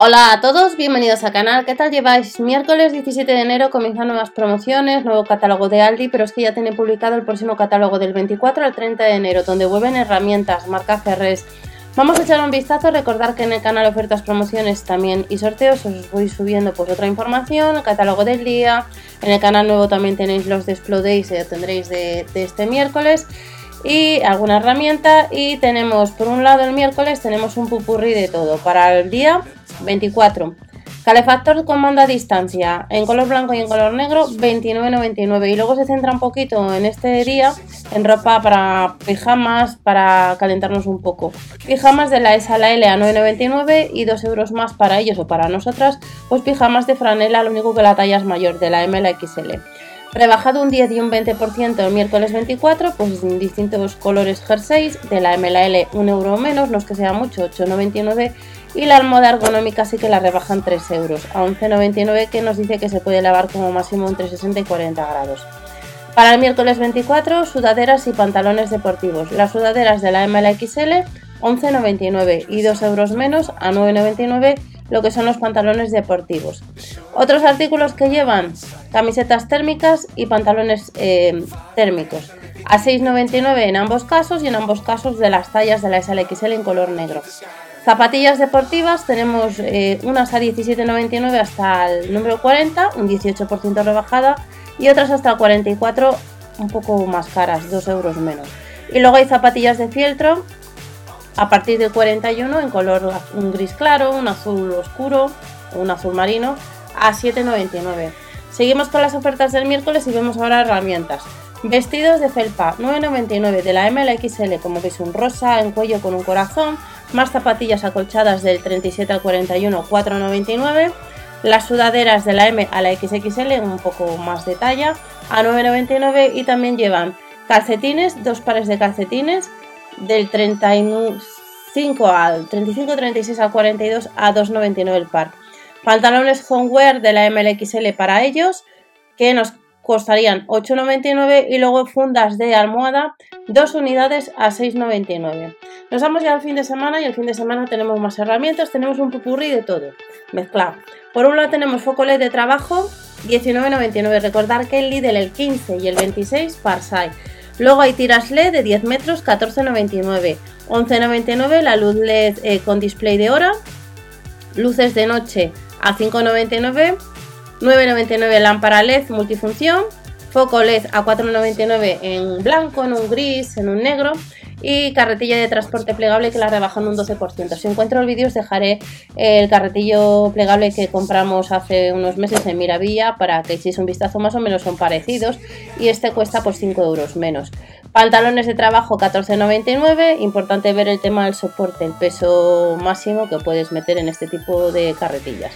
Hola a todos, bienvenidos al canal. ¿Qué tal lleváis? Miércoles 17 de enero comienzan nuevas promociones, nuevo catálogo de Aldi, pero es que ya tiene publicado el próximo catálogo del 24 al 30 de enero, donde vuelven herramientas, marca Ferres. Vamos a echar un vistazo, recordar que en el canal ofertas, promociones también y sorteos os voy subiendo pues otra información, el catálogo del día. En el canal nuevo también tenéis los de Days, ya tendréis de, de este miércoles y alguna herramienta y tenemos por un lado el miércoles tenemos un pupurri de todo para el día 24. Calefactor con mando a distancia en color blanco y en color negro 29,99 y luego se centra un poquito en este día en ropa para pijamas para calentarnos un poco. Pijamas de la S a la L a 9,99 y 2 euros más para ellos o para nosotras, pues pijamas de franela, lo único que la talla es mayor de la M a la XL. Rebajado un 10 y un 20% el miércoles 24, pues en distintos colores jerseys, de la MLL 1 euro menos, no es que sea mucho, 8,99 y la almohada ergonómica sí que la rebajan 3 euros a 11,99 que nos dice que se puede lavar como máximo entre 60 y 40 grados. Para el miércoles 24, sudaderas y pantalones deportivos. Las sudaderas de la MLXL 11,99 y 2 euros menos a 9,99 lo que son los pantalones deportivos. Otros artículos que llevan camisetas térmicas y pantalones eh, térmicos a 6,99 en ambos casos y en ambos casos de las tallas de la SLXL en color negro. Zapatillas deportivas tenemos eh, unas a 17,99 hasta el número 40, un 18% rebajada, y otras hasta el 44, un poco más caras, 2 euros menos. Y luego hay zapatillas de fieltro a partir del 41 en color un gris claro, un azul oscuro, un azul marino a 7,99. Seguimos con las ofertas del miércoles y vemos ahora herramientas. Vestidos de felpa 9,99 de la MLXL, como veis un rosa en cuello con un corazón, más zapatillas acolchadas del 37 al 41 4,99. Las sudaderas de la M a la XXL, un poco más de talla, a 9,99 y también llevan calcetines, dos pares de calcetines del 35 al 35, 36 al 42 a 2,99 el par. Pantalones homeware de la MLXL para ellos que nos costarían 8,99 y luego fundas de almohada, dos unidades a 6,99. Nos vamos ya al fin de semana y el fin de semana tenemos más herramientas, tenemos un pupurri de todo, mezclado. Por un lado tenemos foco LED de trabajo, 19,99. Recordar que el Lidl el 15 y el 26 Parsai. Luego hay tiras LED de 10 metros, 14,99. 11,99 la luz LED eh, con display de hora. Luces de noche a 5,99. 9,99 lámpara LED multifunción. Foco LED a 4,99 en blanco, en un gris, en un negro y carretilla de transporte plegable que la rebajan un 12%. Si encuentro el vídeo os dejaré el carretillo plegable que compramos hace unos meses en Miravilla para que echéis un vistazo más o menos son parecidos y este cuesta pues 5 euros menos. Pantalones de trabajo 14,99, importante ver el tema del soporte, el peso máximo que puedes meter en este tipo de carretillas.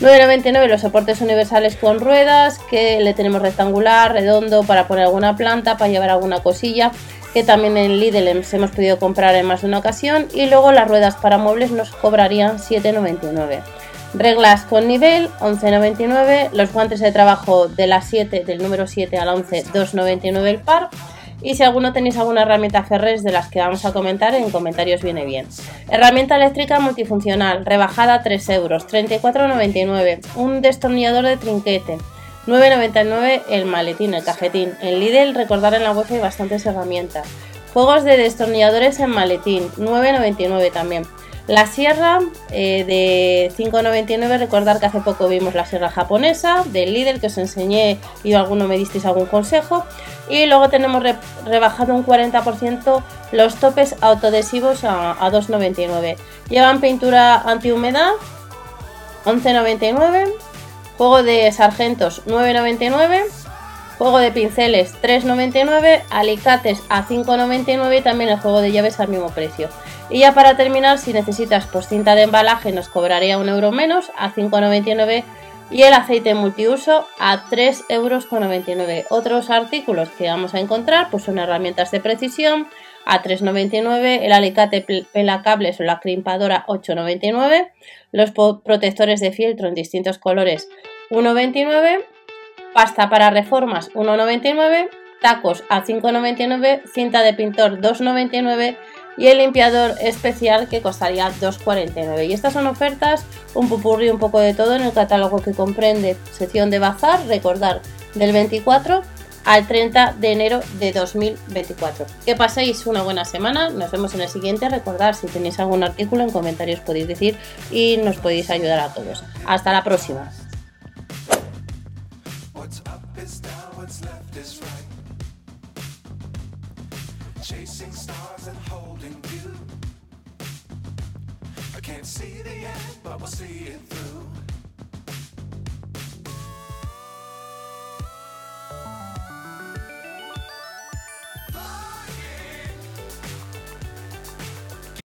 9,99 los soportes universales con ruedas que le tenemos rectangular, redondo para poner alguna planta, para llevar alguna cosilla que también en Lidl hemos podido comprar en más de una ocasión y luego las ruedas para muebles nos cobrarían 7,99. Reglas con nivel 11,99, los guantes de trabajo de la 7 del número 7 a la 11 2,99 el par. Y si alguno tenéis alguna herramienta Ferres de las que vamos a comentar, en comentarios viene bien. Herramienta eléctrica multifuncional, rebajada 3 euros, 34,99. Un destornillador de trinquete, 9,99 el maletín, el cajetín. En Lidl, recordar en la web hay bastantes herramientas. Juegos de destornilladores en maletín, 9,99 también. La sierra eh, de 5,99, recordar que hace poco vimos la sierra japonesa del Lidl que os enseñé y alguno me disteis algún consejo. Y luego tenemos rebajado un 40% los topes autodesivos a, a 2,99. Llevan pintura antihumedad, 11,99 Juego de sargentos 9,99. Juego de pinceles 3,99. Alicates a 5,99 y también el juego de llaves al mismo precio. Y ya para terminar, si necesitas pues, cinta de embalaje nos cobraría un euro menos a 5,99 y el aceite multiuso a 3,99 euros. Otros artículos que vamos a encontrar pues son herramientas de precisión a 3,99, el alicate pelacables o la crimpadora 8,99, los protectores de fieltro en distintos colores 1,29, pasta para reformas 1,99, tacos a 5,99, cinta de pintor 2,99 y el limpiador especial que costaría 2,49. Y estas son ofertas, un pupurri, un poco de todo en el catálogo que comprende sección de bazar, recordar, del 24 al 30 de enero de 2024. Que paséis una buena semana, nos vemos en el siguiente. Recordad, si tenéis algún artículo en comentarios podéis decir y nos podéis ayudar a todos. Hasta la próxima. Chasing stars and holding you. I can't see the end, but we'll see it through.